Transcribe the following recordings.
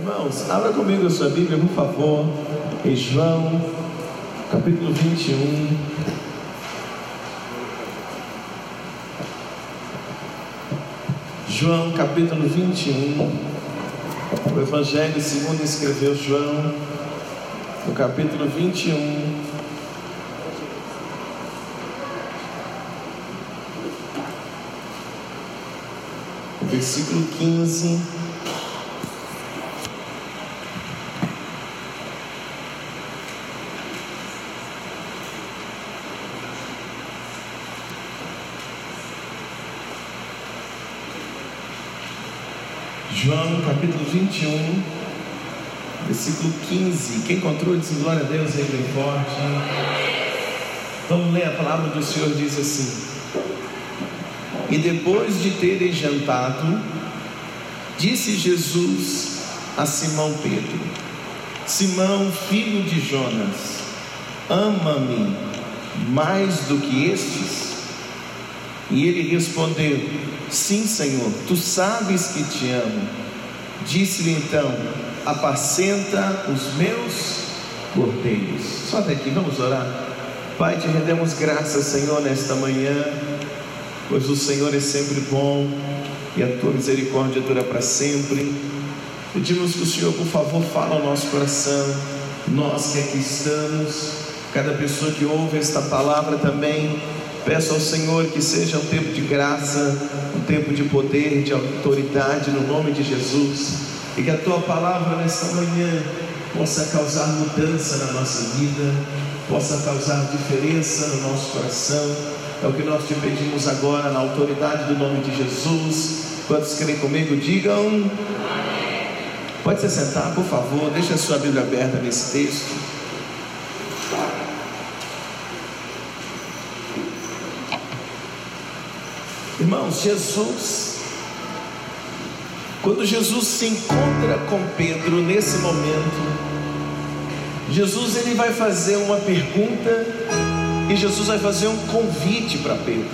Irmãos, abra comigo a sua Bíblia, por favor, em João, capítulo 21. João, capítulo 21. O Evangelho segundo escreveu João, no capítulo 21. Versículo 15. João capítulo 21, versículo 15. Quem encontrou, diz glória a Deus aí bem forte. Vamos ler a palavra do Senhor, diz assim: E depois de terem jantado, disse Jesus a Simão Pedro: Simão, filho de Jonas, ama-me mais do que estes? E ele respondeu: Sim, Senhor, tu sabes que te amo. Disse-lhe então: Apacenta os meus cordeiros. Só até aqui, vamos orar. Pai, te rendemos graças, Senhor, nesta manhã, pois o Senhor é sempre bom e a tua misericórdia dura para sempre. Pedimos que o Senhor, por favor, fale ao nosso coração, nós que aqui estamos, cada pessoa que ouve esta palavra também Peço ao Senhor que seja um tempo de graça, um tempo de poder, de autoridade no nome de Jesus, e que a tua palavra nesta manhã possa causar mudança na nossa vida, possa causar diferença no nosso coração. É o que nós te pedimos agora, na autoridade do nome de Jesus. Quantos creem comigo, digam. Pode se sentar, por favor, deixa a sua Bíblia aberta nesse texto. Irmãos, Jesus, quando Jesus se encontra com Pedro nesse momento, Jesus ele vai fazer uma pergunta e Jesus vai fazer um convite para Pedro.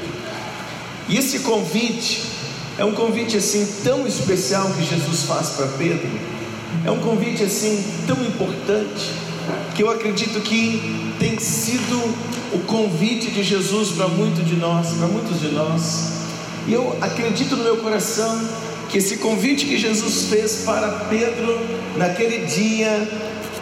E esse convite é um convite assim tão especial que Jesus faz para Pedro. É um convite assim tão importante que eu acredito que tem sido o convite de Jesus para muitos de nós, para muitos de nós. E eu acredito no meu coração que esse convite que Jesus fez para Pedro naquele dia,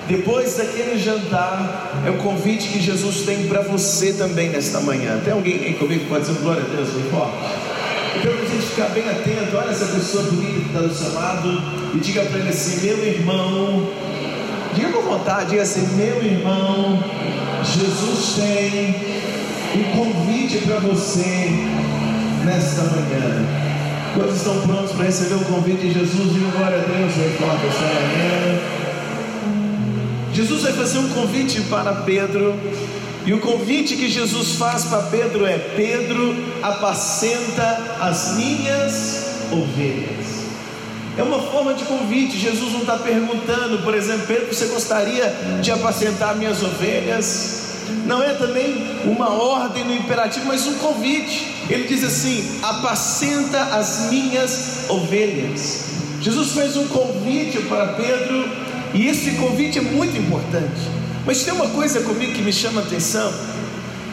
depois daquele jantar, é o convite que Jesus tem para você também nesta manhã. Tem alguém aí comigo que pode dizer glória a Deus bem forte? Então, a gente ficar bem atento, olha essa pessoa bonita que está do seu lado e diga para ele assim: meu irmão, diga com vontade, diga assim: meu irmão, Jesus tem um convite para você nesta manhã. Quantos estão prontos para receber o convite de Jesus? Diga glória a Deus, aí forte esta manhã. Jesus vai fazer um convite para Pedro, e o convite que Jesus faz para Pedro é: Pedro, apacenta as minhas ovelhas. É uma forma de convite. Jesus não está perguntando, por exemplo, Pedro, você gostaria de apacentar minhas ovelhas? Não é também uma ordem no imperativo, mas um convite. Ele diz assim: apacenta as minhas ovelhas. Jesus fez um convite para Pedro, e esse convite é muito importante. Mas tem uma coisa comigo que me chama a atenção: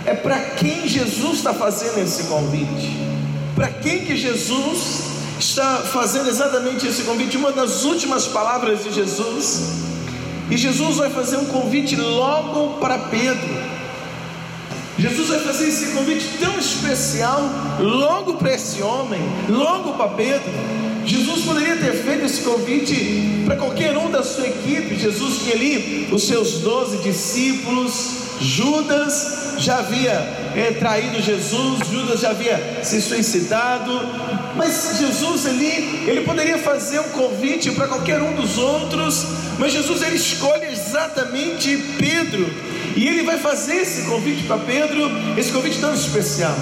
é para quem Jesus está fazendo esse convite. Para quem que Jesus está fazendo exatamente esse convite? Uma das últimas palavras de Jesus. E Jesus vai fazer um convite logo para Pedro. Jesus vai fazer esse convite tão especial logo para esse homem, logo para Pedro. Jesus poderia ter feito esse convite para qualquer um da sua equipe. Jesus tinha ali os seus doze discípulos. Judas já havia é, traído Jesus, Judas já havia se suicidado. Mas Jesus ali, ele poderia fazer um convite para qualquer um dos outros. Mas Jesus ele escolhe exatamente Pedro e ele vai fazer esse convite para Pedro, esse convite tão especial.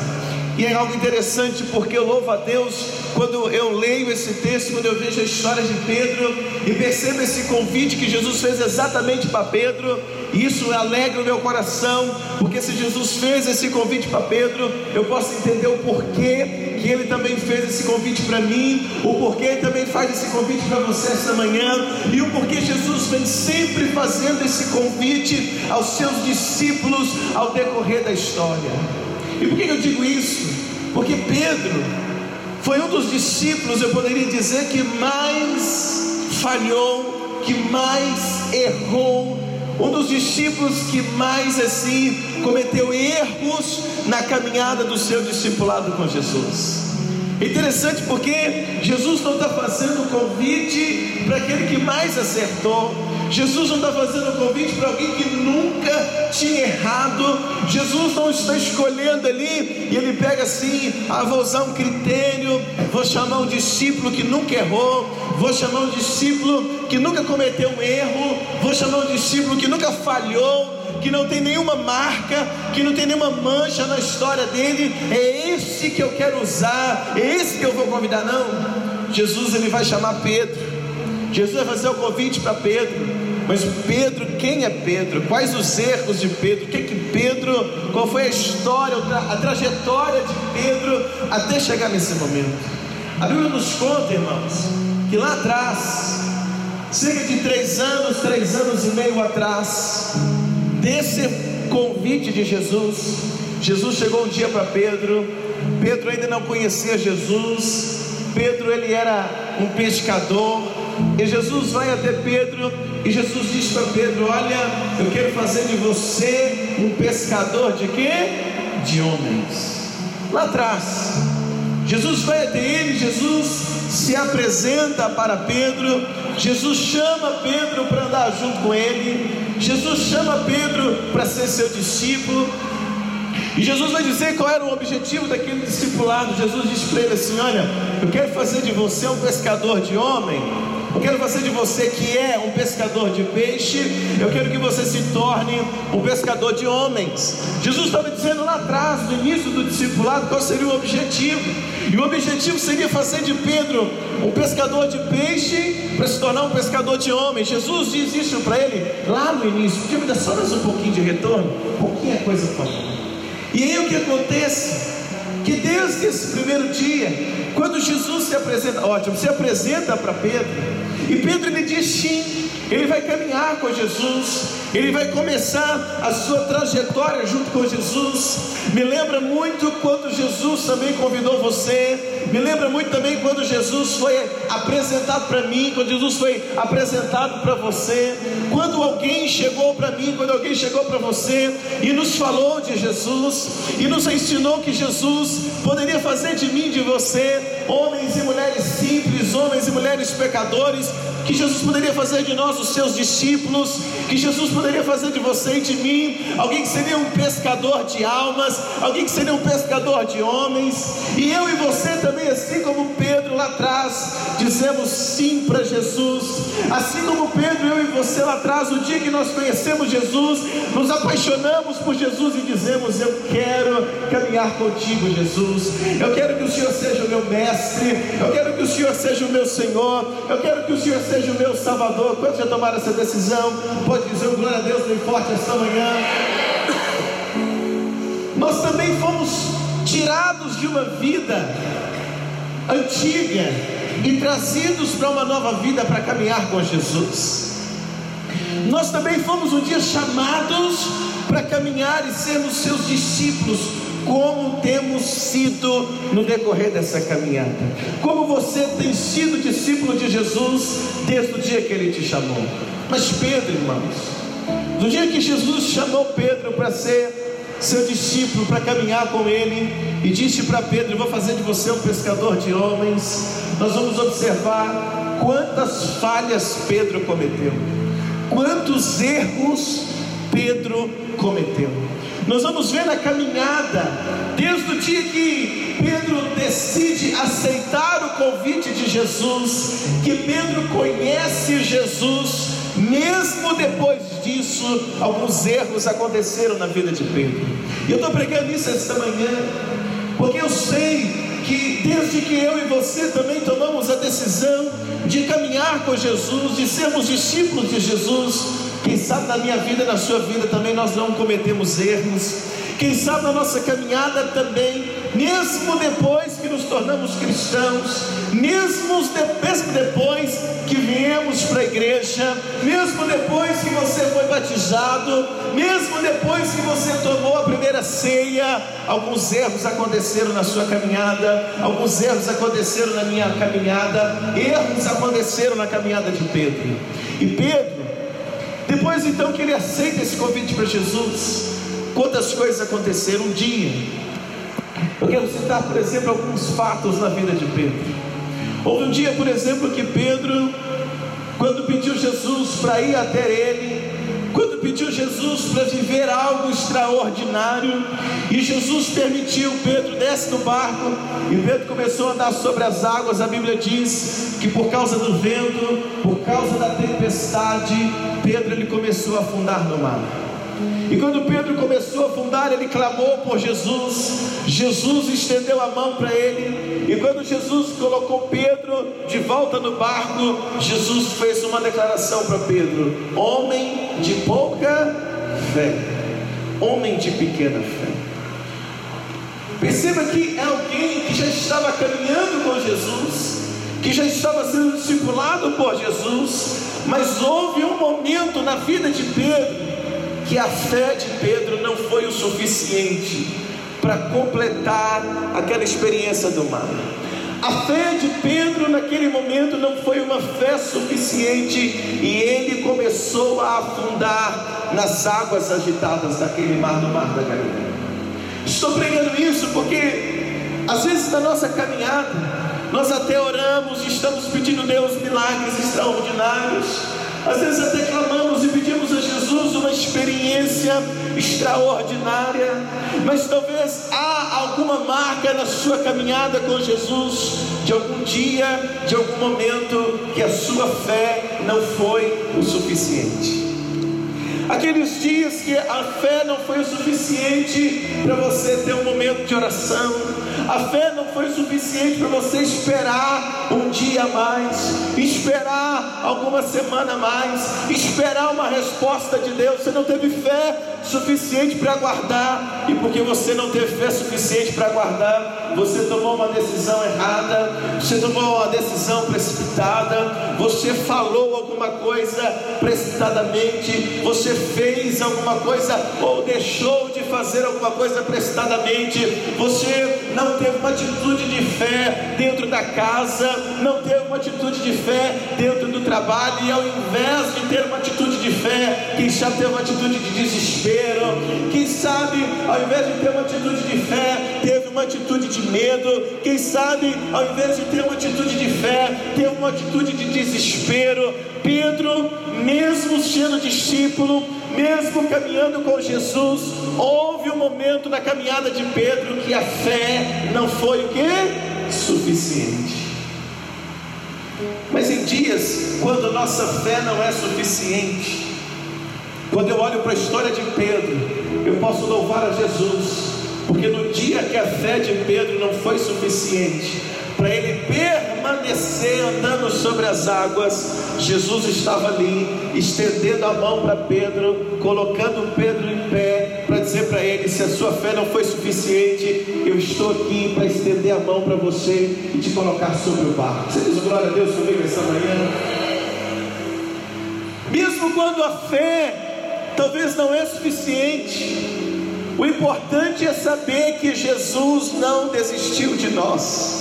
E é algo interessante porque eu louvo a Deus quando eu leio esse texto, quando eu vejo a história de Pedro e percebo esse convite que Jesus fez exatamente para Pedro. E isso alegra o meu coração, porque se Jesus fez esse convite para Pedro, eu posso entender o porquê que ele também fez esse convite para mim, o porquê ele também faz esse convite para você esta manhã, e o porquê Jesus vem sempre fazendo esse convite aos seus discípulos ao decorrer da história. E por que eu digo isso? Porque Pedro foi um dos discípulos, eu poderia dizer, que mais falhou, que mais errou, um dos discípulos que mais assim cometeu erros na caminhada do seu discipulado com Jesus. Interessante porque Jesus não está fazendo convite para aquele que mais acertou, Jesus não está fazendo um convite para alguém que nunca tinha errado. Jesus não está escolhendo ali e ele pega assim: ah, vou usar um critério, vou chamar um discípulo que nunca errou, vou chamar um discípulo que nunca cometeu um erro, vou chamar um discípulo que nunca falhou que não tem nenhuma marca, que não tem nenhuma mancha na história dele, é esse que eu quero usar, é esse que eu vou convidar, não. Jesus ele vai chamar Pedro, Jesus vai fazer o convite para Pedro, mas Pedro, quem é Pedro? Quais os erros de Pedro? O que que Pedro, qual foi a história, a trajetória de Pedro até chegar nesse momento? A Bíblia nos conta, irmãos, que lá atrás, cerca de três anos, três anos e meio atrás, desse convite de Jesus, Jesus chegou um dia para Pedro. Pedro ainda não conhecia Jesus. Pedro ele era um pescador. E Jesus vai até Pedro e Jesus diz para Pedro: Olha, eu quero fazer de você um pescador de quê? De homens. Lá atrás, Jesus vai até ele, Jesus se apresenta para Pedro, Jesus chama Pedro para andar junto com ele, Jesus chama Pedro para ser seu discípulo. E Jesus vai dizer qual era o objetivo daquele discipulado. Jesus diz para ele assim: Olha, eu quero fazer de você um pescador de homem eu quero fazer de você que é um pescador de peixe, eu quero que você se torne um pescador de homens. Jesus estava dizendo lá atrás, no início do discipulado, qual seria o objetivo. E o objetivo seria fazer de Pedro um pescador de peixe para se tornar um pescador de homens. Jesus diz isso para ele lá no início. Podia me dar só mais um pouquinho de retorno? Pouquinho é coisa para E aí o que acontece? Que desde esse primeiro dia, quando Jesus se apresenta, ótimo, se apresenta para Pedro, e Pedro lhe diz sim, ele vai caminhar com Jesus, ele vai começar a sua trajetória junto com Jesus. Me lembra muito quando Jesus também convidou você, me lembra muito também quando Jesus foi apresentado para mim, quando Jesus foi apresentado para você, quando alguém chegou para mim, quando alguém chegou para você e nos falou de Jesus e nos ensinou que Jesus poderia fazer de mim, de você, homens e mulheres simples, homens e mulheres pecadores, que Jesus poderia fazer de nós os seus discípulos, que Jesus poderia fazer de você e de mim? Alguém que seria um pescador de almas, alguém que seria um pescador de homens, e eu e você também, assim como Pedro lá atrás, dizemos sim para Jesus, assim como Pedro, eu e você lá atrás, o dia que nós conhecemos Jesus, nos apaixonamos por Jesus e dizemos: Eu quero caminhar contigo, Jesus, eu quero que o Senhor seja o meu mestre, eu quero que o Senhor seja o meu Senhor, eu quero que o Senhor seja o meu Salvador. Quantos já tomaram essa decisão? Pode dizer glória a Deus bem forte esta manhã. Nós também fomos tirados de uma vida antiga e trazidos para uma nova vida para caminhar com Jesus. Nós também fomos um dia chamados para caminhar e sermos seus discípulos, como temos sido no decorrer dessa caminhada. Como você tem sido discípulo de Jesus desde o dia que ele te chamou. Mas Pedro, irmãos, no dia que Jesus chamou Pedro para ser seu discípulo, para caminhar com ele, e disse para Pedro: vou fazer de você um pescador de homens. Nós vamos observar quantas falhas Pedro cometeu, quantos erros Pedro cometeu. Nós vamos ver na caminhada, desde o dia que Pedro decide aceitar o convite de Jesus, que Pedro conhece Jesus, mesmo depois disso, alguns erros aconteceram na vida de Pedro. E eu estou pregando isso esta manhã, porque eu sei que desde que eu e você também tomamos a decisão de caminhar com Jesus, de sermos discípulos de Jesus, quem sabe na minha vida, na sua vida também nós não cometemos erros. Quem sabe na nossa caminhada também, mesmo depois que nos tornamos cristãos, mesmo depois que viemos para a igreja, mesmo depois que você foi batizado, mesmo depois que você tomou a primeira ceia, alguns erros aconteceram na sua caminhada, alguns erros aconteceram na minha caminhada, erros aconteceram na caminhada de Pedro. E Pedro, depois então que ele aceita esse convite para Jesus, quantas coisas aconteceram um dia. Eu quero citar, por exemplo, alguns fatos na vida de Pedro. Houve um dia, por exemplo, que Pedro, quando pediu Jesus para ir até ele, quando pediu Jesus para viver algo extraordinário, e Jesus permitiu, Pedro desce do barco, e Pedro começou a andar sobre as águas. A Bíblia diz que por causa do vento, por causa da tempestade, Pedro ele começou a afundar no mar. E quando Pedro começou a afundar, ele clamou por Jesus. Jesus estendeu a mão para ele. E quando Jesus colocou Pedro de volta no barco, Jesus fez uma declaração para Pedro: Homem de pouca fé, homem de pequena fé. Perceba que é alguém que já estava caminhando com Jesus, que já estava sendo discipulado por Jesus, mas houve um momento na vida de Pedro que a fé de Pedro não foi o suficiente para completar aquela experiência do mar. A fé de Pedro naquele momento não foi uma fé suficiente e ele começou a afundar nas águas agitadas daquele mar, no mar da Galileia. Estou pregando isso porque às vezes na nossa caminhada nós até oramos e estamos pedindo a Deus milagres extraordinários às vezes até extraordinária, mas talvez há alguma marca na sua caminhada com Jesus, de algum dia, de algum momento, que a sua fé não foi o suficiente. Aqueles dias que a fé não foi o suficiente para você ter um momento de oração, a fé não foi suficiente para você esperar um dia a mais, esperar alguma semana a mais, esperar uma resposta de Deus. Você não teve fé suficiente para aguardar, e porque você não teve fé suficiente para aguardar, você tomou uma decisão errada, você tomou uma decisão precipitada, você falou alguma coisa precipitadamente, você fez alguma coisa ou deixou de fazer alguma coisa precipitadamente, você não teve uma atitude de fé dentro da casa, não teve uma atitude de fé dentro do trabalho, e ao invés de ter atitude de fé, quem já teve uma atitude de desespero, quem sabe, ao invés de ter uma atitude de fé, teve uma atitude de medo, quem sabe, ao invés de ter uma atitude de fé, teve uma atitude de desespero. Pedro, mesmo sendo discípulo, mesmo caminhando com Jesus, houve um momento na caminhada de Pedro que a fé não foi o que? Suficiente. Mas em dias quando nossa fé não é suficiente, quando eu olho para a história de Pedro, eu posso louvar a Jesus, porque no dia que a fé de Pedro não foi suficiente, para ele permanecer andando sobre as águas, Jesus estava ali, estendendo a mão para Pedro, colocando Pedro em pé, dizer para ele: se a sua fé não foi suficiente, eu estou aqui para estender a mão para você e te colocar sobre o barco. Você diz glória a Deus comigo essa manhã? Mesmo quando a fé talvez não é suficiente, o importante é saber que Jesus não desistiu de nós.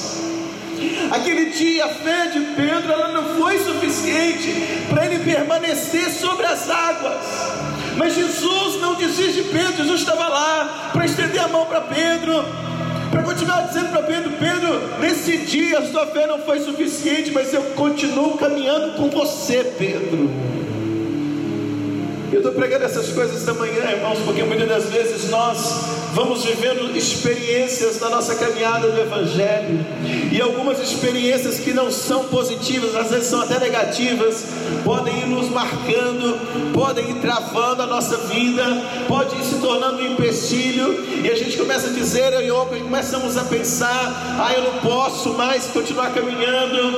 Aquele dia a fé de Pedro ela não foi suficiente para ele permanecer sobre as águas. Mas Jesus não desiste de Pedro, Jesus estava lá para estender a mão para Pedro, para continuar dizendo para Pedro: Pedro, nesse dia a sua fé não foi suficiente, mas eu continuo caminhando com você, Pedro. Eu estou pregando essas coisas esta manhã, irmãos, porque muitas das vezes nós vamos vivendo experiências na nossa caminhada do Evangelho, e algumas experiências que não são positivas, às vezes são até negativas, podem ir nos marcando, podem ir travando a nossa vida, pode ir se tornando um empecilho, e a gente começa a dizer, eu e eu começamos a pensar: ah, eu não posso mais continuar caminhando,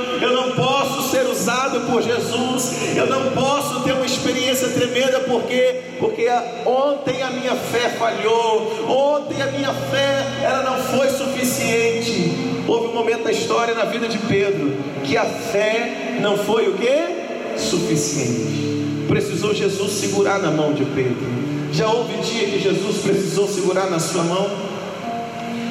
por Jesus, eu não posso ter uma experiência tremenda, porque porque ontem a minha fé falhou, ontem a minha fé ela não foi suficiente. Houve um momento da história na vida de Pedro que a fé não foi o que? Suficiente. Precisou Jesus segurar na mão de Pedro. Já houve dia que Jesus precisou segurar na sua mão?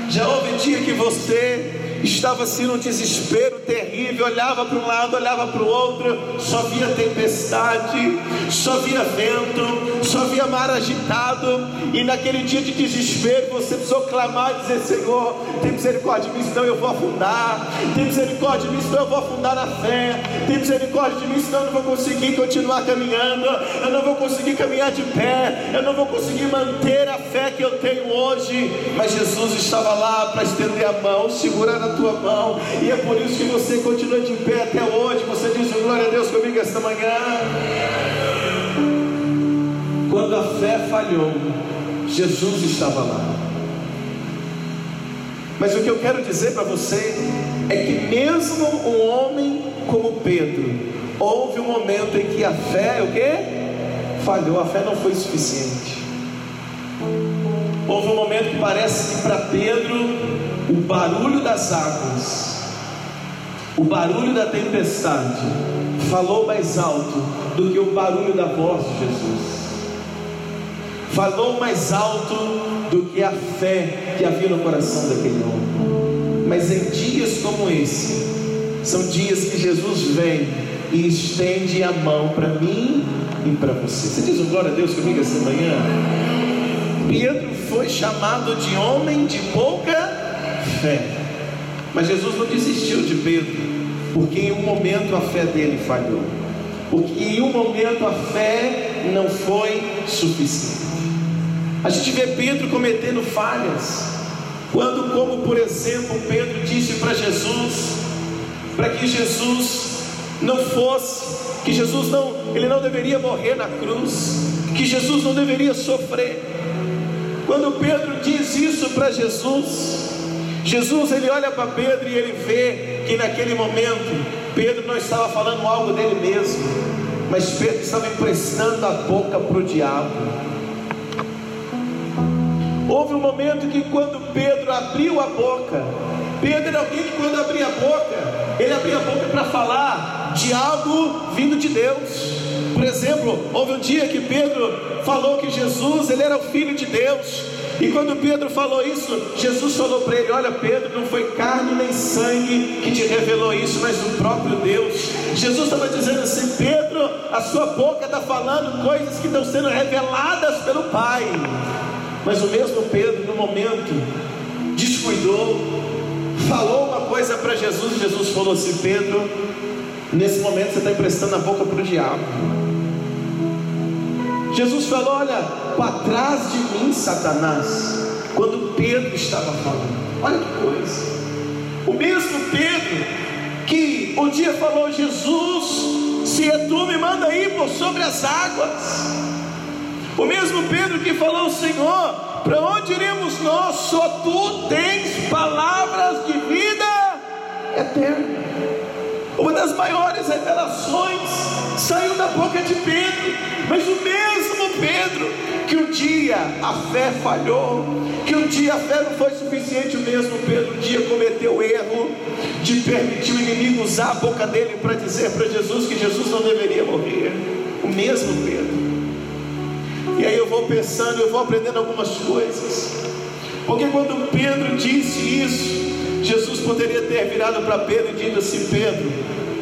Já houve dia que você estava assim num desespero terrível, olhava para um lado, olhava para o outro, só via tempestade, só via vento, só via mar agitado, e naquele dia de desespero você precisou clamar e dizer: Senhor, tem misericórdia de mim, senão eu vou afundar, tem misericórdia de mim, senão eu vou afundar na fé, tem misericórdia de mim, senão eu não vou conseguir continuar caminhando, eu não vou conseguir caminhar de pé, eu não vou conseguir manter a fé que eu tenho hoje, mas Jesus estava lá para estender a mão, segurar a tua mão, e é por isso que você continua de pé até hoje. Você diz glória a Deus comigo esta manhã. Quando a fé falhou, Jesus estava lá. Mas o que eu quero dizer para você é que mesmo um homem como Pedro, houve um momento em que a fé, o que? Falhou, a fé não foi suficiente. Houve um momento que parece que para Pedro o barulho das águas, o barulho da tempestade, falou mais alto do que o barulho da voz de Jesus. Falou mais alto do que a fé que havia no coração daquele homem. Mas em dias como esse, são dias que Jesus vem e estende a mão para mim e para você. Você diz um glória a Deus comigo essa manhã? Pedro foi chamado de homem de pouca fé. Mas Jesus não desistiu de Pedro, porque em um momento a fé dele falhou, porque em um momento a fé não foi suficiente. A gente vê Pedro cometendo falhas, quando, como por exemplo, Pedro disse para Jesus, para que Jesus não fosse, que Jesus não, ele não deveria morrer na cruz, que Jesus não deveria sofrer. Quando Pedro diz isso para Jesus, Jesus ele olha para Pedro e ele vê que naquele momento Pedro não estava falando algo dele mesmo, mas Pedro estava emprestando a boca para o diabo. Houve um momento que quando Pedro abriu a boca, Pedro era alguém que quando abria a boca, ele abria a boca para falar de algo vindo de Deus. Por exemplo, houve um dia que Pedro falou que Jesus ele era o filho de Deus. E quando Pedro falou isso, Jesus falou para ele: Olha, Pedro, não foi carne nem sangue que te revelou isso, mas o próprio Deus. Jesus estava dizendo assim: Pedro, a sua boca está falando coisas que estão sendo reveladas pelo Pai. Mas o mesmo Pedro, no momento, descuidou, falou uma coisa para Jesus. E Jesus falou assim: Pedro, nesse momento você está emprestando a boca para o diabo. Jesus falou: Olha, para trás de mim, Satanás, quando Pedro estava falando. Olha que coisa. O mesmo Pedro que um dia falou: Jesus, se é tu, me manda ir por sobre as águas. O mesmo Pedro que falou: Senhor, para onde iremos nós? Só tu tens palavras de vida eterna. Uma das maiores revelações saiu da boca de Pedro, mas o mesmo Pedro que um dia a fé falhou, que um dia a fé não foi suficiente, o mesmo Pedro um dia cometeu o erro de permitir o inimigo usar a boca dele para dizer para Jesus que Jesus não deveria morrer. O mesmo Pedro. E aí eu vou pensando, eu vou aprendendo algumas coisas. Porque quando Pedro disse isso, Jesus poderia ter virado para Pedro e dito assim: Pedro,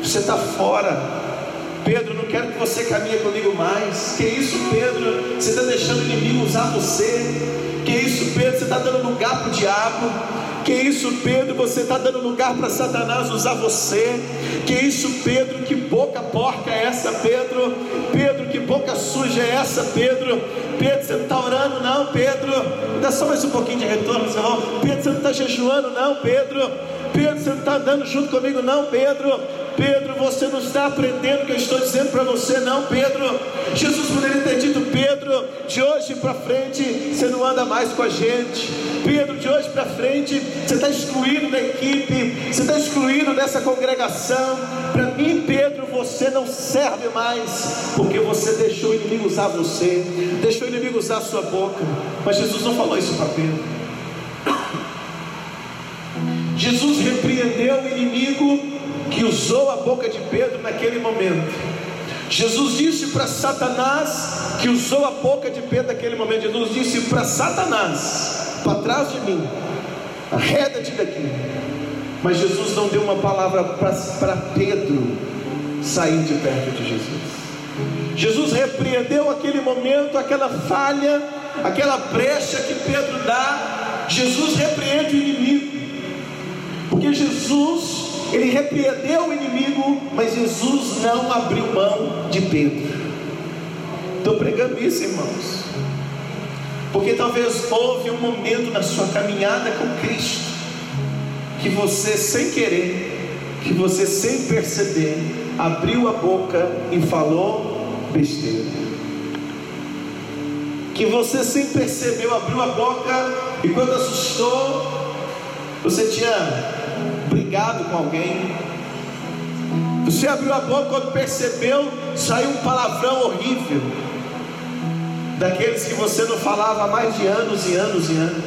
você está fora. Pedro, não quero que você caminhe comigo mais. Que isso, Pedro? Você está deixando o inimigo usar você. Que isso, Pedro? Você está dando lugar para o diabo. Que isso, Pedro? Você está dando lugar para Satanás usar você. Que isso, Pedro? Que boca porca é essa, Pedro? Pedro, que boca suja é essa, Pedro? Pedro, você não está orando, não, Pedro? Dá só mais um pouquinho de retorno, seu irmão. Pedro, você não está jejuando, não, Pedro? Pedro, você não está andando junto comigo, não, Pedro? Pedro, você não está aprendendo o que eu estou dizendo para você, não, Pedro. Jesus poderia ter dito, Pedro, de hoje para frente você não anda mais com a gente. Pedro, de hoje para frente você está excluído da equipe, você está excluído dessa congregação. Para mim, Pedro, você não serve mais, porque você deixou o inimigo usar você, deixou o inimigo usar a sua boca. Mas Jesus não falou isso para Pedro. Jesus repreendeu o inimigo que usou a boca de Pedro naquele momento. Jesus disse para Satanás, que usou a boca de Pedro naquele momento, Jesus disse para Satanás: para trás de mim, arreda-te daqui. Mas Jesus não deu uma palavra para Pedro sair de perto de Jesus. Jesus repreendeu aquele momento, aquela falha, aquela brecha que Pedro dá. Jesus repreende o inimigo, porque Jesus ele repreendeu o inimigo, mas Jesus não abriu mão de Pedro. Estou pregando isso, irmãos, porque talvez houve um momento na sua caminhada com Cristo que você, sem querer, que você, sem perceber, abriu a boca e falou besteira. Que você, sem perceber, abriu a boca e quando assustou, você tinha brigado com alguém. Você abriu a boca quando percebeu, saiu um palavrão horrível. Daqueles que você não falava há mais de anos e anos e anos.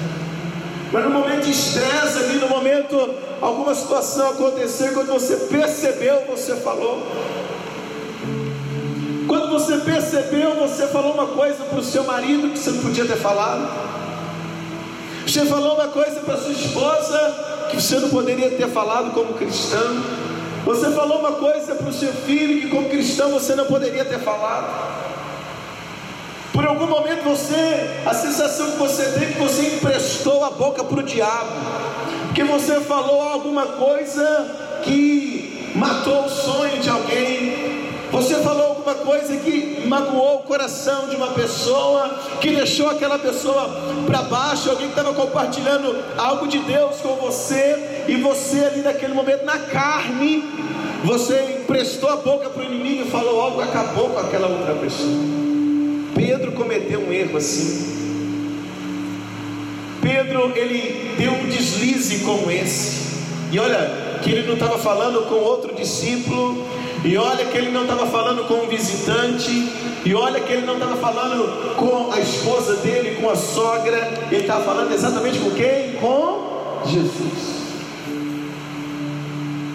Mas no momento de estresse ali, no momento alguma situação aconteceu, quando você percebeu, você falou. Quando você percebeu, você falou uma coisa para o seu marido que você não podia ter falado. Você falou uma coisa para sua esposa que você não poderia ter falado como cristão. Você falou uma coisa para o seu filho que, como cristão, você não poderia ter falado. Por algum momento você, a sensação que você tem é que você emprestou a boca para o diabo, porque você falou alguma coisa que matou o sonho de alguém, você falou alguma coisa que magoou o coração de uma pessoa, que deixou aquela pessoa para baixo, alguém que estava compartilhando algo de Deus com você, e você ali naquele momento, na carne, você emprestou a boca para o inimigo e falou algo, acabou com aquela outra pessoa. Pedro cometeu um erro assim. Pedro, ele deu um deslize como esse. E olha, que ele não estava falando com outro discípulo, e olha que ele não estava falando com um visitante, e olha que ele não estava falando com a esposa dele, com a sogra, ele estava falando exatamente com quem? Com Jesus.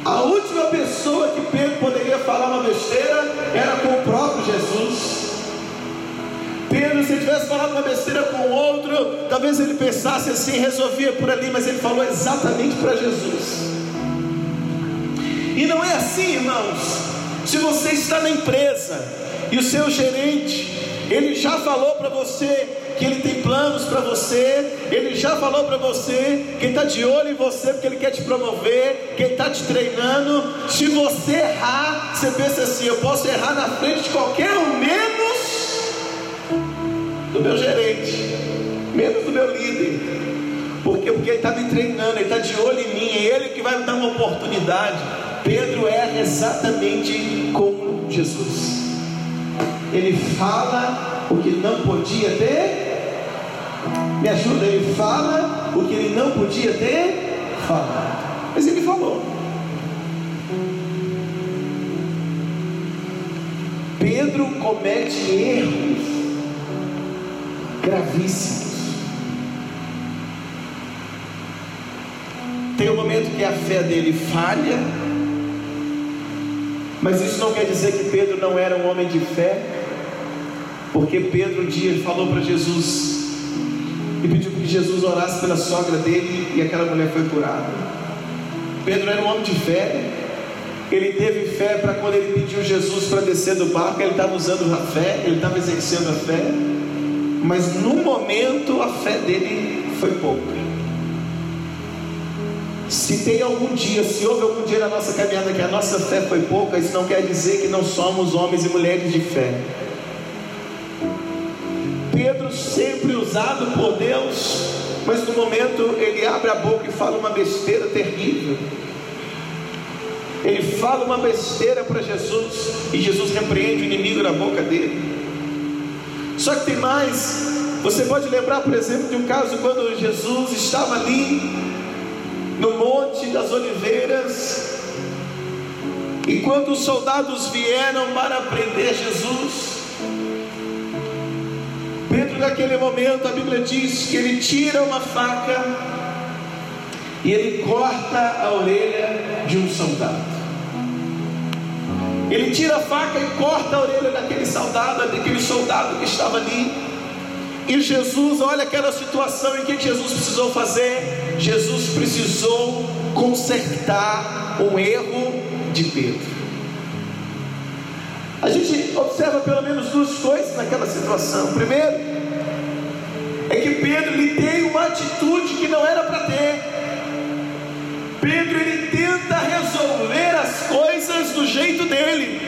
A última pessoa que Pedro poderia falar uma besteira era com o próprio Jesus. Pedro, se tivesse falado uma besteira com outro, talvez ele pensasse assim, resolvia por ali, mas ele falou exatamente para Jesus. E não é assim, irmãos. Se você está na empresa e o seu gerente, ele já falou para você que ele tem planos para você, ele já falou para você que está de olho em você porque ele quer te promover, que ele está te treinando. Se você errar, você pensa assim: eu posso errar na frente de qualquer um, menos do meu gerente, menos do meu líder. Porque, porque ele está me treinando, ele está de olho em mim, é ele que vai me dar uma oportunidade. Pedro é exatamente como Jesus. Ele fala o que não podia ter. Me ajuda, ele fala o que ele não podia ter falado. Mas ele falou. Pedro comete erros gravíssimos. Tem um momento que a fé dele falha mas isso não quer dizer que Pedro não era um homem de fé, porque Pedro um dia falou para Jesus e pediu que Jesus orasse pela sogra dele e aquela mulher foi curada. Pedro era um homem de fé, ele teve fé para quando ele pediu Jesus para descer do barco, ele estava usando a fé, ele estava exercendo a fé, mas no momento a fé dele foi pouca. Se tem algum dia, se houve algum dia na nossa caminhada que a nossa fé foi pouca, isso não quer dizer que não somos homens e mulheres de fé. Pedro, sempre usado por Deus, mas no momento ele abre a boca e fala uma besteira terrível. Ele fala uma besteira para Jesus e Jesus repreende o inimigo na boca dele. Só que tem mais. Você pode lembrar, por exemplo, de um caso quando Jesus estava ali no Monte das Oliveiras e quando os soldados vieram para prender Jesus, Pedro, naquele momento, a Bíblia diz que ele tira uma faca e ele corta a orelha de um soldado. Ele tira a faca e corta a orelha daquele soldado, daquele soldado que estava ali. E Jesus, olha aquela situação, em que Jesus precisou fazer? Jesus precisou consertar um erro de Pedro. A gente observa pelo menos duas coisas naquela situação. Primeiro, é que Pedro ele tem uma atitude que não era para ter. Pedro ele tenta resolver as coisas do jeito dele.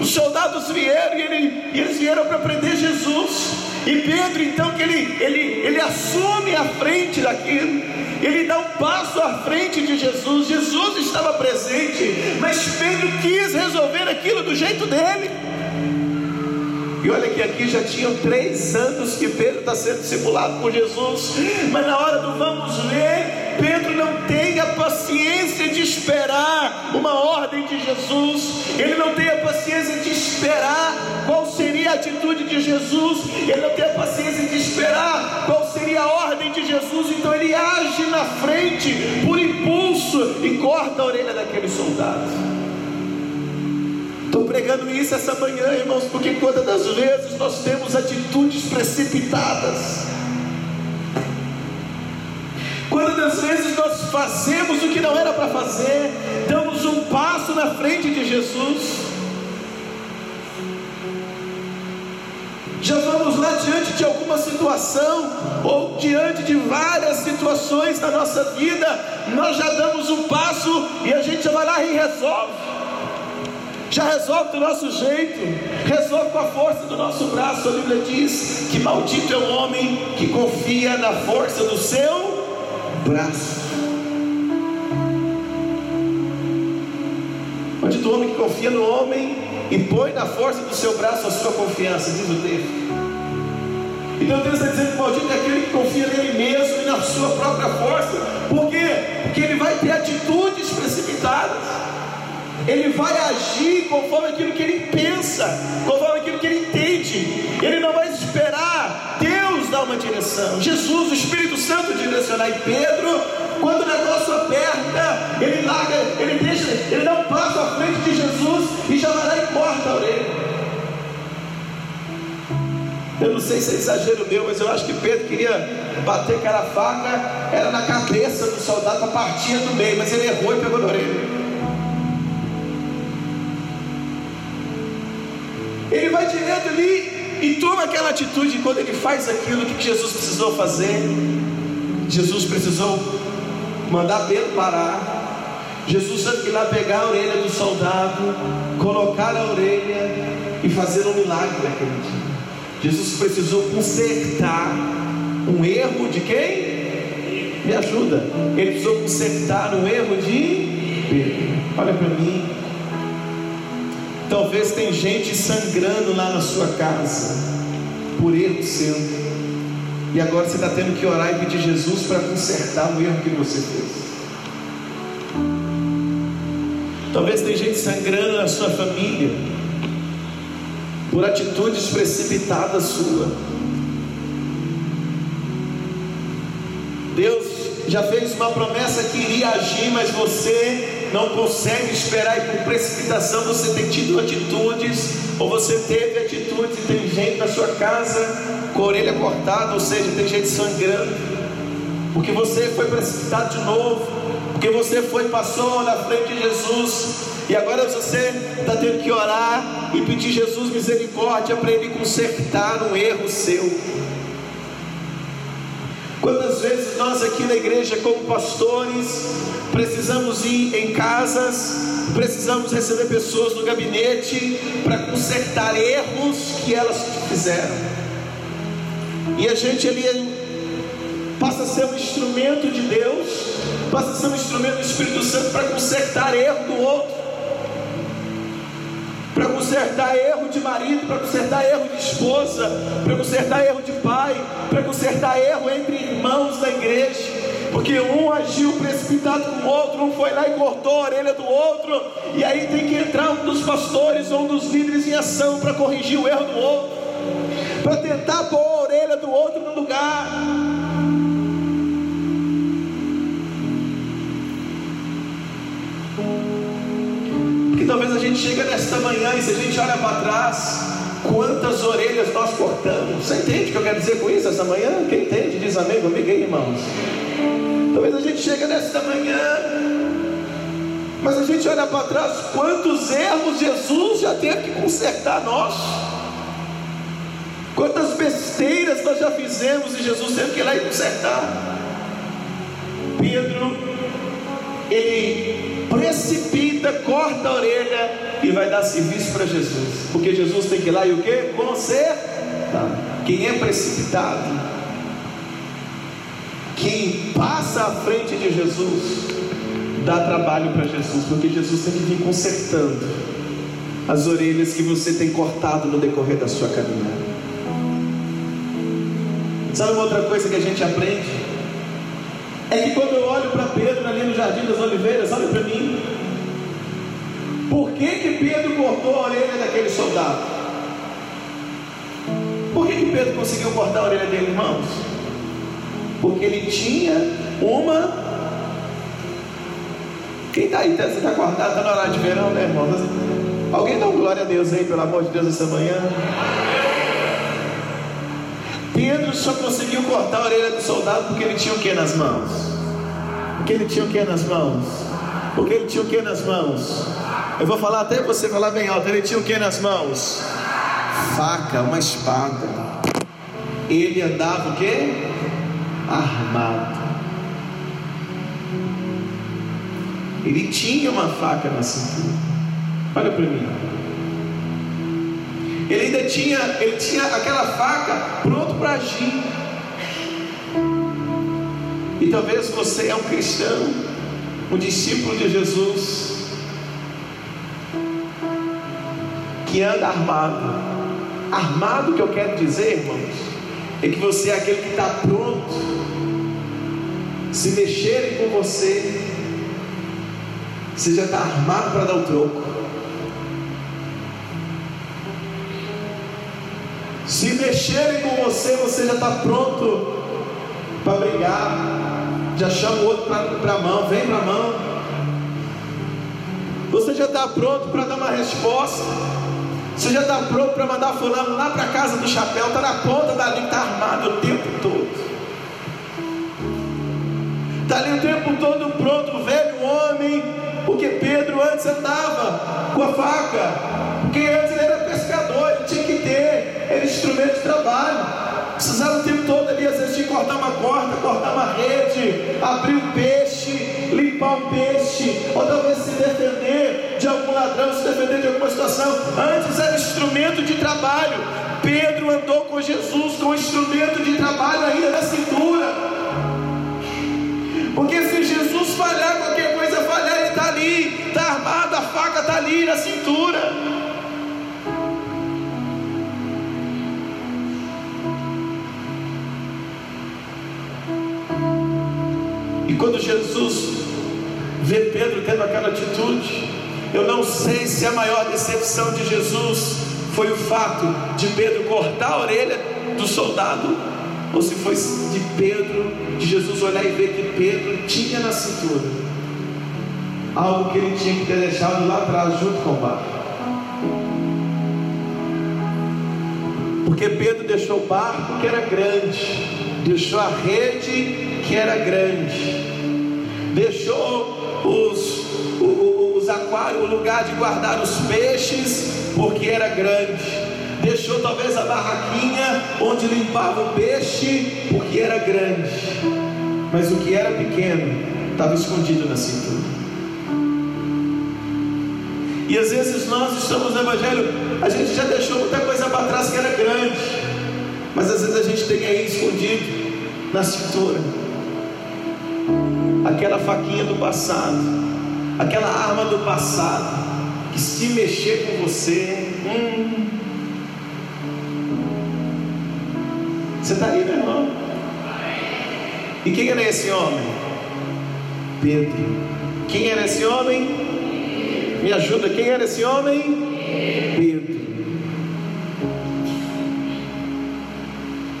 Os soldados vieram e, ele, e eles vieram para prender Jesus. E Pedro, então, que ele, ele, ele assume a frente daquilo, ele dá um passo à frente de Jesus. Jesus estava presente, mas Pedro quis resolver aquilo do jeito dele. E olha que aqui já tinham três anos que Pedro está sendo discipulado por Jesus, mas na hora do vamos ver, Pedro não tem a paciência de esperar uma ordem de Jesus, ele não tem a paciência de esperar qual seria a atitude de Jesus, ele não tem a paciência de esperar qual seria a ordem de Jesus, então ele age na frente por impulso e corta a orelha daquele soldado. Estou pregando isso essa manhã, irmãos, porque quantas das vezes nós temos atitudes precipitadas. Quantas vezes nós fazemos o que não era para fazer, damos um passo na frente de Jesus. Já vamos lá diante de alguma situação, ou diante de várias situações da nossa vida, nós já damos um passo e a gente já vai lá e resolve já resolve do nosso jeito, resolve com a força do nosso braço. A Bíblia diz que maldito é o homem que confia na força do seu braço. Maldito o homem que confia no homem e põe na força do seu braço a sua confiança, diz o texto. Então Deus está dizendo que maldito é aquele que confia nele mesmo e na sua própria força. Por quê? Porque ele vai ter atitudes precipitadas ele vai agir conforme aquilo que ele pensa, conforme aquilo que ele entende. Ele não vai esperar uma direção, Jesus, o Espírito Santo direcionar. E Pedro, quando o negócio aperta, ele larga, ele deixa, ele dá um passo à frente de Jesus e já vai lá e corta a orelha. Eu não sei se é exagero meu, mas eu acho que Pedro queria bater aquela faca, era na cabeça do soldado para partir do meio, mas ele errou e pegou na orelha. Ele vai direto ali e toma aquela atitude. Quando ele faz aquilo, que Jesus precisou fazer? Jesus precisou mandar Pedro parar. Jesus teve que ir lá pegar a orelha do soldado, colocar a orelha e fazer um milagre naquele dia. Jesus precisou consertar um erro de quem? Me ajuda. Ele precisou consertar um erro de Pedro. Olha para mim. Talvez tem gente sangrando lá na sua casa por erro seu. E agora você está tendo que orar e pedir Jesus para consertar o erro que você fez. Talvez tem gente sangrando na sua família por atitudes precipitadas sua. Deus já fez uma promessa que iria agir, mas você não consegue esperar e por precipitação você tem tido atitudes, ou você teve atitudes e tem gente na sua casa com a orelha cortada, ou seja, tem gente sangrando, porque você foi precipitado de novo, porque você foi, passou na frente de Jesus, e agora você está tendo que orar e pedir Jesus misericórdia para Ele consertar um erro seu. Quantas vezes nós aqui na igreja, como pastores, precisamos ir em casas, precisamos receber pessoas no gabinete para consertar erros que elas fizeram. E a gente ali passa a ser um instrumento de Deus, passa a ser um instrumento do Espírito Santo para consertar erro do outro, para consertar erro de marido, para consertar erro de esposa, para consertar erro de pai, para consertar erro entre irmãos da igreja. Porque um agiu precipitado com o outro, um foi lá e cortou a orelha do outro, e aí tem que entrar um dos pastores ou um dos líderes em ação para corrigir o erro do outro, para tentar pôr a orelha do outro no lugar. Porque talvez a gente chega nesta manhã e se a gente olha para trás, quantas orelhas nós cortamos. Você entende o que eu quero dizer com isso essa manhã? Quem entende, diz amém comigo irmãos. Talvez a gente chegue nesta manhã, mas a gente olha para trás, quantos erros Jesus já teve que consertar nós. Quantas besteiras nós já fizemos e Jesus teve que ir lá e consertar. Pedro, ele precipita, corta a orelha e vai dar serviço para Jesus, porque Jesus tem que ir lá e o que? Consertar. Quem é precipitado quem passa à frente de Jesus dá trabalho para Jesus, porque Jesus tem que vir consertando as orelhas que você tem cortado no decorrer da sua caminhada. Sabe uma outra coisa que a gente aprende? É que quando eu olho para Pedro ali no Jardim das Oliveiras, olha para mim. Por que, que Pedro cortou a orelha daquele soldado? Por que, que Pedro conseguiu cortar a orelha dele, irmãos? Porque ele tinha uma. Quem está aí? Você está acordado? Está na hora de verão, né, irmão? Alguém dá um glória a Deus aí, pelo amor de Deus, essa manhã? Pedro só conseguiu cortar a orelha do soldado porque ele tinha o que nas mãos? Porque ele tinha o que nas mãos? Porque ele tinha o que nas mãos? Eu vou falar até você falar bem alto. Ele tinha o que nas mãos? Faca, uma espada. Ele andava o que? Armado. Ele tinha uma faca na cintura. Olha para mim. Ele ainda tinha, ele tinha aquela faca pronto para agir. E talvez você é um cristão, um discípulo de Jesus, que anda armado. Armado que eu quero dizer, irmãos, é que você é aquele que está pronto se mexerem com você, você já está armado para dar o troco. Se mexerem com você, você já está pronto para brigar. Já chama o outro para a mão, vem para a mão. Você já está pronto para dar uma resposta. Você já está pronto para mandar fulano lá para casa do chapéu, está na ponta da linha, está armado o tempo todo. Está ali o tempo todo pronto, o velho homem, porque Pedro antes andava com a faca, porque antes ele era pescador, ele tinha que ter, era instrumento de trabalho. Precisava o tempo todo ali, às vezes, de cortar uma corda, cortar uma rede, abrir um peixe, limpar um peixe, ou talvez se defender de algum ladrão, se defender de alguma situação. Antes era instrumento de trabalho. Pedro andou com Jesus com instrumento de trabalho ainda na cintura. Porque se Jesus falhar, qualquer coisa falhar, ele está ali, está armado, a faca está ali na cintura. E quando Jesus vê Pedro tendo aquela atitude, eu não sei se a maior decepção de Jesus foi o fato de Pedro cortar a orelha do soldado ou se foi de Pedro, de Jesus olhar e ver que Pedro tinha na cintura algo que ele tinha que ter deixado lá atrás, junto com o barco. Porque Pedro deixou o barco que era grande, deixou a rede que era grande, deixou os, os, os aquários, o lugar de guardar os peixes, porque era grande deixou talvez a barraquinha onde limpava o peixe, porque era grande, mas o que era pequeno estava escondido na cintura. E às vezes nós estamos no Evangelho, a gente já deixou muita coisa para trás que era grande, Mas às vezes a gente tem aí escondido na cintura aquela faquinha do passado, aquela arma do passado, que se mexer com você, hum, você está aí, meu irmão? E quem era esse homem? Pedro. Quem era esse homem? Me ajuda, quem era esse homem? Pedro.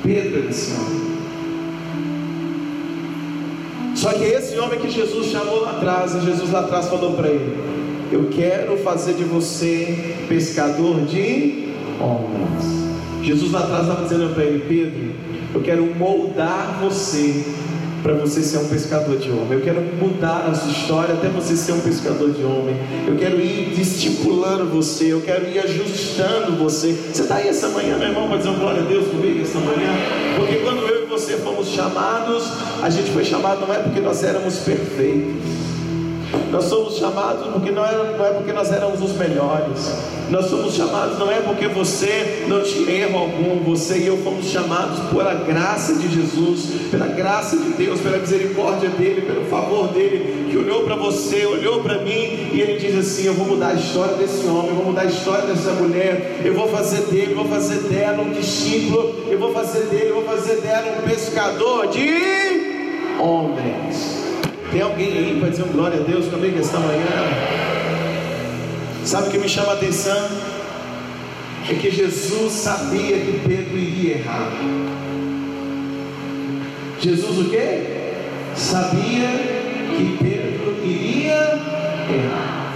Pedro era esse homem. Só que esse homem que Jesus chamou lá atrás, e Jesus lá atrás falou para ele: Eu quero fazer de você pescador de homens. Jesus lá atrás estava dizendo para ele: Pedro, eu quero moldar você para você ser um pescador de homem. Eu quero mudar a sua história até você ser um pescador de homem. Eu quero ir discipulando você. Eu quero ir ajustando você. Você está aí essa manhã, meu irmão, para dizer glória a Deus comigo essa manhã? Porque quando eu e você fomos chamados, a gente foi chamado não é porque nós éramos perfeitos. Nós somos chamados porque não é, não é porque nós éramos os melhores. Nós somos chamados não é porque você não tinha erro algum. Você e eu fomos chamados por a graça de Jesus, pela graça de Deus, pela misericórdia dele, pelo favor dele, que olhou para você, olhou para mim e ele diz assim: Eu vou mudar a história desse homem, eu vou mudar a história dessa mulher, eu vou fazer dele, eu vou fazer dela um discípulo, eu vou fazer dele, eu vou fazer dela um pescador de homens. Tem alguém aí para dizer um glória a Deus comigo esta manhã? Sabe o que me chama a atenção? É que Jesus sabia que Pedro iria errar. Jesus o quê? Sabia que Pedro iria errar.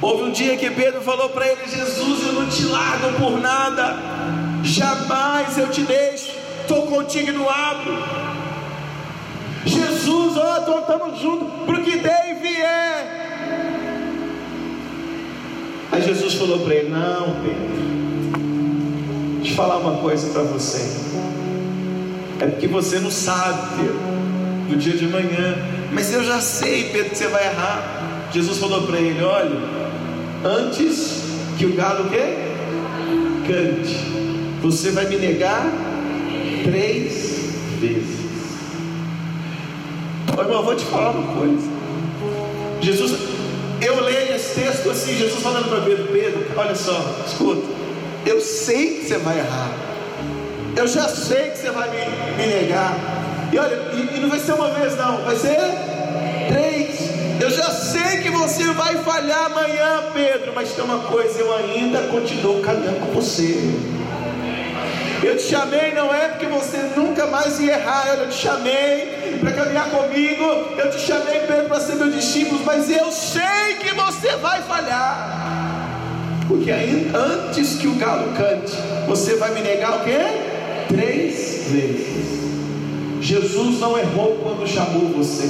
Houve um dia que Pedro falou para ele: Jesus, eu não te largo por nada, jamais eu te deixo, estou contigo e não abro. Jesus, ó, oh, estamos juntos, porque der e vier. Aí Jesus falou para ele: Não, Pedro, deixa eu falar uma coisa para você. É porque você não sabe, Pedro, do dia de manhã. Mas eu já sei, Pedro, que você vai errar. Jesus falou para ele: Olha, antes que o galo quê? cante, você vai me negar três vezes. Irmão, eu vou te falar uma coisa. Jesus, eu leio esse texto assim, Jesus falando para Pedro, Pedro, olha só, escuta, eu sei que você vai errar. Eu já sei que você vai me, me negar. E olha, e, e não vai ser uma vez não, vai ser três. Eu já sei que você vai falhar amanhã, Pedro, mas tem uma coisa, eu ainda continuo caminhando com você. Eu te chamei não é porque você nunca mais ia errar, eu te chamei para caminhar comigo, eu te chamei para ser meu discípulo, mas eu sei que você vai falhar. Porque ainda antes que o galo cante, você vai me negar o quê? Três vezes. Jesus não errou quando chamou você.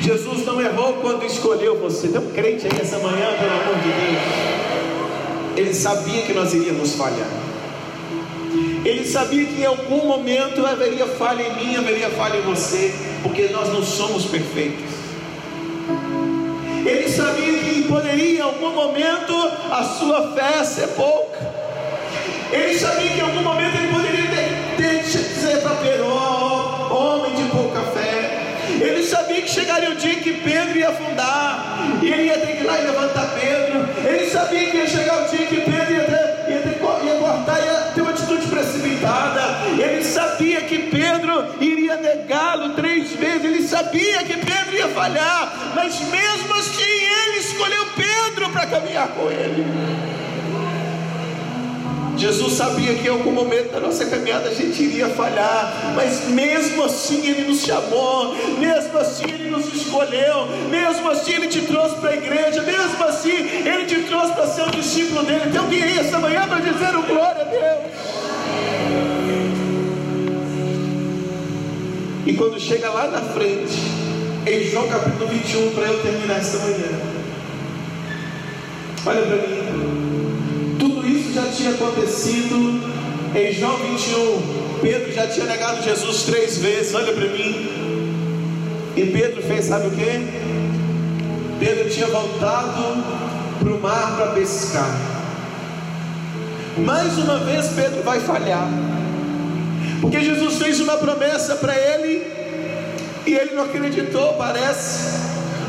Jesus não errou quando escolheu você. Tem um crente aí essa manhã, pelo amor de Deus. Ele sabia que nós iríamos falhar. Ele sabia que em algum momento haveria falha em mim, haveria falha em você, porque nós não somos perfeitos. Ele sabia que poderia em algum momento a sua fé ser pouca. Ele sabia que em algum momento ele poderia ter, ter dizer para Pedro, oh, homem de pouca fé. Ele sabia que chegaria o dia que Pedro ia afundar, e ele ia ter que ir lá e levantar Pedro. Ele sabia que ia chegar o dia que sabia que Pedro ia falhar. Mas mesmo assim, ele escolheu Pedro para caminhar com ele. Jesus sabia que em algum momento da nossa caminhada a gente iria falhar, mas mesmo assim Ele nos chamou, mesmo assim Ele nos escolheu, mesmo assim Ele te trouxe para a igreja, mesmo assim Ele te trouxe para ser um discípulo dele. Tem alguém aí esta manhã para dizer o glória a Deus? E quando chega lá na frente, em João capítulo 21, para eu terminar esta manhã, olha para mim, tudo isso já tinha acontecido em João 21. Pedro já tinha negado Jesus três vezes, olha para mim. E Pedro fez, sabe o que? Pedro tinha voltado para o mar para pescar. Mais uma vez Pedro vai falhar. Porque Jesus fez uma promessa para ele e ele não acreditou, parece.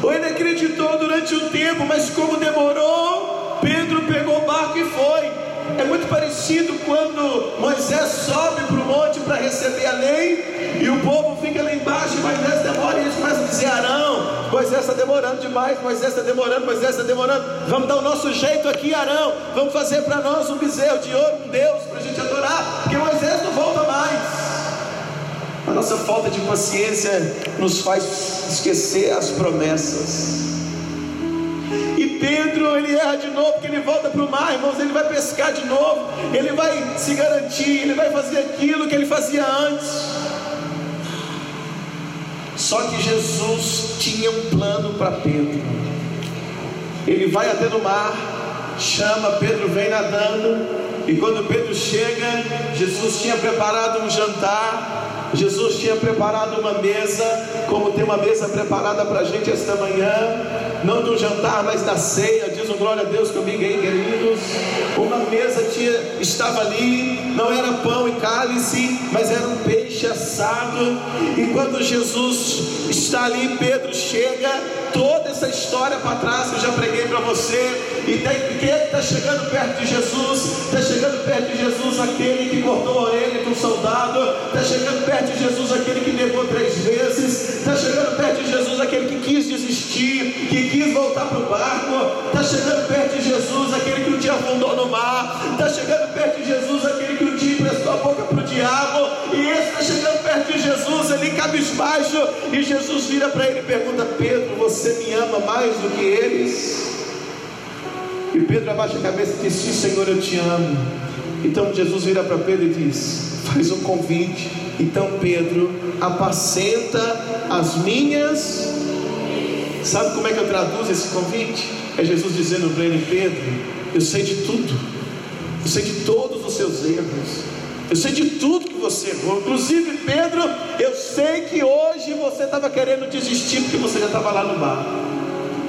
Ou ele acreditou durante um tempo, mas como demorou, Pedro pegou o barco e foi. É muito parecido quando Moisés sobe para o monte para receber a lei e o povo fica lá embaixo e Moisés demora e eles começam a dizer: Arão, Moisés está demorando demais, Moisés está demorando, Moisés está demorando. Vamos dar o nosso jeito aqui, Arão. Vamos fazer para nós um bezerro de ouro, um Deus para a gente adorar, porque Moisés não volta mais. A nossa falta de paciência nos faz esquecer as promessas. Pedro ele erra de novo, porque ele volta para o mar, irmãos, ele vai pescar de novo, ele vai se garantir, ele vai fazer aquilo que ele fazia antes. Só que Jesus tinha um plano para Pedro. Ele vai até no mar, chama, Pedro vem nadando, e quando Pedro chega, Jesus tinha preparado um jantar, Jesus tinha preparado uma mesa, como tem uma mesa preparada para a gente esta manhã não do jantar, mas da ceia. Diz um glória a Deus comigo aí, queridos. Uma mesa tinha, estava ali, não era pão e cálice, mas era um peixe assado. E quando Jesus está ali, Pedro chega, toda essa história para trás que eu já preguei para você. E quem que está chegando perto de Jesus? Está chegando perto de Jesus aquele que cortou a orelha com o soldado. Está chegando perto de Jesus aquele que negou três vezes. Está chegando perto de Jesus aquele que quis desistir, que quis voltar para o barco. Está chegando perto de Jesus aquele que um dia afundou no mar. Está chegando perto de Jesus aquele que um dia emprestou a boca para o diabo. Cabisbaixo. E Jesus vira para ele e pergunta: Pedro, você me ama mais do que eles? E Pedro abaixa a cabeça e diz: Sim, Senhor, eu te amo. Então Jesus vira para Pedro e diz: Faz um convite. Então Pedro apacenta as minhas. Sabe como é que eu traduzo esse convite? É Jesus dizendo para ele: Pedro, eu sei de tudo, eu sei de todos os seus erros, eu sei de tudo que você errou. Inclusive, Pedro, eu sei que hoje você estava querendo desistir porque você já estava lá no bar.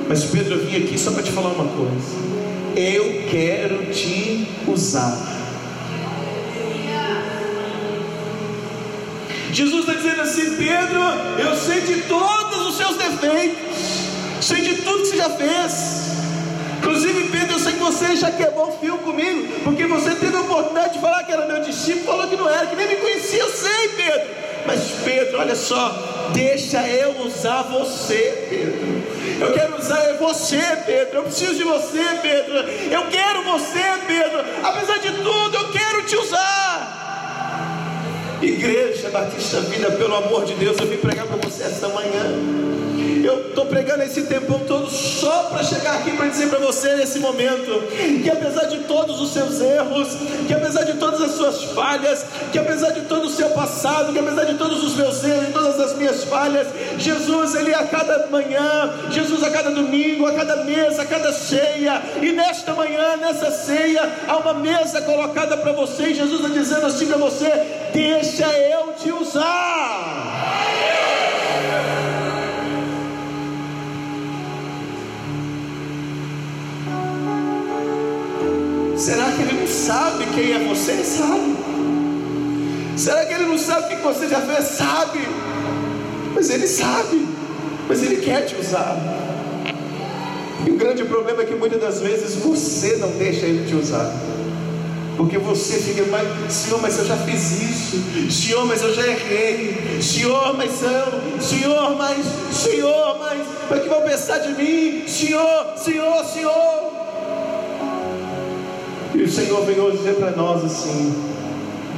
Mas Pedro, eu vim aqui só para te falar uma coisa. Eu quero te usar. Jesus está dizendo assim: Pedro, eu sei de todos os seus defeitos, sei de tudo que você já fez. Inclusive, Pedro, eu sei que você já quebrou o fio comigo, porque você teve a oportunidade de falar que era meu discípulo, falou que não era, que nem me conhecia, eu sei, Pedro. Mas, Pedro, olha só, deixa eu usar você, Pedro. Eu quero usar você, Pedro. Eu preciso de você, Pedro. Eu quero você, Pedro. Apesar de tudo, eu quero te usar. Igreja Batista Vida, pelo amor de Deus, eu vim pregar para você esta manhã. Eu estou pregando esse tempão todo só para chegar aqui para dizer para você nesse momento que apesar de todos os seus erros, que apesar de todas as suas falhas, que apesar de todo o seu passado, que apesar de todos os meus erros, de todas as minhas falhas, Jesus, Ele a cada manhã, Jesus a cada domingo, a cada mesa, a cada ceia, e nesta manhã, nessa ceia, há uma mesa colocada para você, e Jesus está dizendo assim para você: deixa eu te usar. Será que ele não sabe quem é você? Sabe. Será que ele não sabe o que você já fez? Sabe. Mas ele sabe. Mas ele quer te usar. E o grande problema é que muitas das vezes você não deixa ele te usar. Porque você fica, mas, Senhor, mas eu já fiz isso, Senhor, mas eu já errei, Senhor, mas eu, Senhor, mas, Senhor, mas, o que vão pensar de mim? Senhor, Senhor, Senhor. E o Senhor veio dizer para nós assim: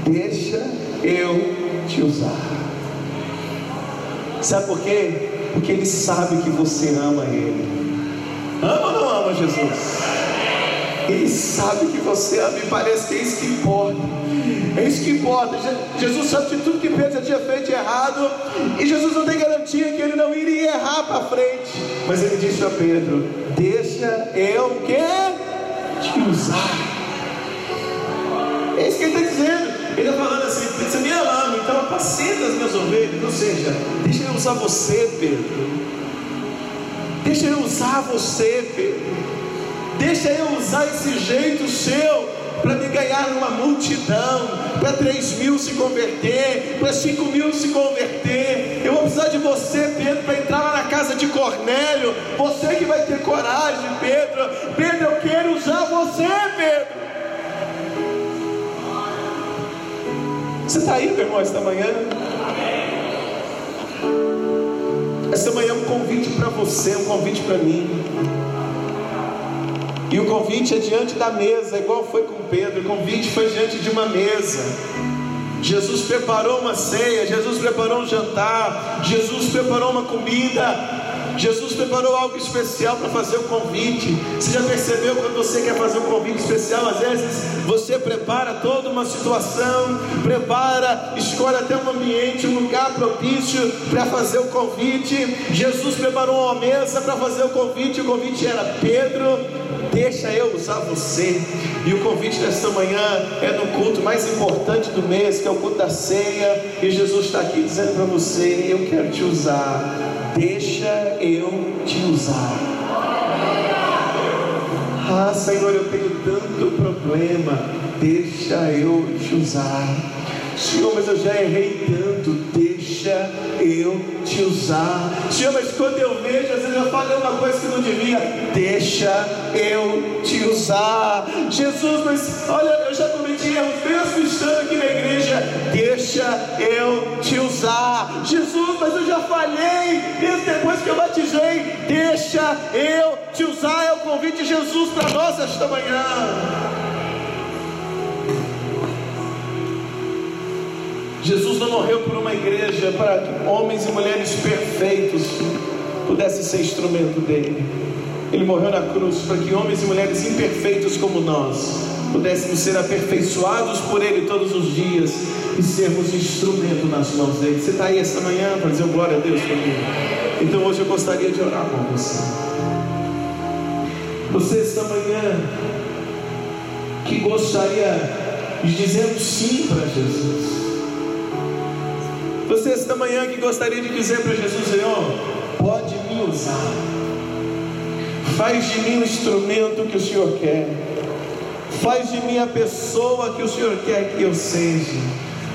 Deixa eu te usar. Sabe por quê? Porque Ele sabe que você ama Ele. Ama ou não ama Jesus? Ele sabe que você ama e parece que é isso que importa. É isso que importa. Jesus sabe de tudo que Pedro já tinha feito errado. E Jesus não tem garantia que ele não iria errar para frente. Mas ele disse a Pedro: Deixa eu que te usar. É isso que ele está dizendo. Ele está falando assim: você me ama, então apacenta as minhas ovelhas. Ou seja, deixa eu usar você, Pedro. Deixa eu usar você, Pedro. Deixa eu usar esse jeito seu para me ganhar uma multidão, para 3 mil se converter, para 5 mil se converter. Eu vou precisar de você, Pedro, para entrar lá na casa de Cornélio. Você que vai ter coragem, Pedro. Pedro, eu quero usar você, Pedro. Você está aí, meu irmão, esta manhã? Esta manhã é um convite para você, um convite para mim. E o convite é diante da mesa, igual foi com Pedro. O convite foi diante de uma mesa. Jesus preparou uma ceia, Jesus preparou um jantar, Jesus preparou uma comida. Jesus preparou algo especial para fazer o convite. Você já percebeu quando você quer fazer um convite especial? Às vezes você prepara toda uma situação, prepara, escolhe até um ambiente, um lugar propício para fazer o convite. Jesus preparou uma mesa para fazer o convite. O convite era Pedro, deixa eu usar você. E o convite desta manhã é no culto mais importante do mês, que é o culto da ceia. E Jesus está aqui dizendo para você: Eu quero te usar deixa eu te usar. Ah, Senhor, eu tenho tanto problema, deixa eu te usar. Senhor, mas eu já errei tanto, deixa eu te usar. Senhor, mas quando eu vejo, às vezes eu falei uma coisa que não devia, deixa eu te usar. Jesus, mas olha, eu já cometi erros mesmo estando aqui na igreja, deixa eu te usar. Jesus, mas eu já falhei, mesmo depois que eu batizei, deixa eu te usar. É o convite de Jesus para nós esta manhã. Jesus não morreu por uma igreja para que homens e mulheres perfeitos pudessem ser instrumento dele. Ele morreu na cruz para que homens e mulheres imperfeitos como nós pudéssemos ser aperfeiçoados por Ele todos os dias e sermos instrumento nas mãos dele. Você está aí esta manhã para dizer glória a Deus comigo? Então hoje eu gostaria de orar com você. Você esta manhã que gostaria de dizer sim para Jesus. Você esta manhã que gostaria de dizer para Jesus, Senhor, pode me usar. Faz de mim o instrumento que o Senhor quer. Faz de mim a pessoa que o Senhor quer que eu seja.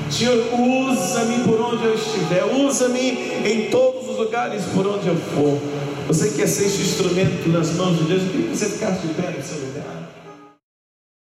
Senhor, usa-me por onde eu estiver, usa-me em todos os lugares por onde eu for. Você quer ser esse instrumento nas mãos de Deus? Eu queria que você ficasse de pé no seu lugar.